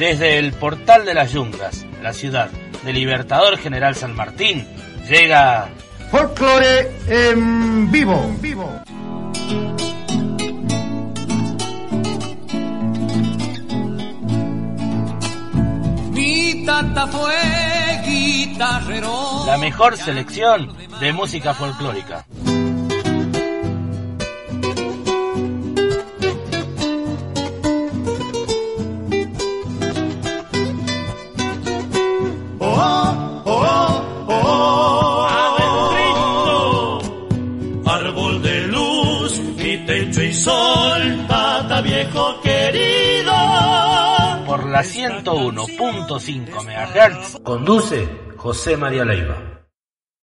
Desde el portal de las yungas, la ciudad de Libertador General San Martín, llega Folklore en vivo. vivo. Mi tata fue guitarrero. La mejor selección de música folclórica. Viejo querido. Por la 101.5 MHz conduce José María Leiva.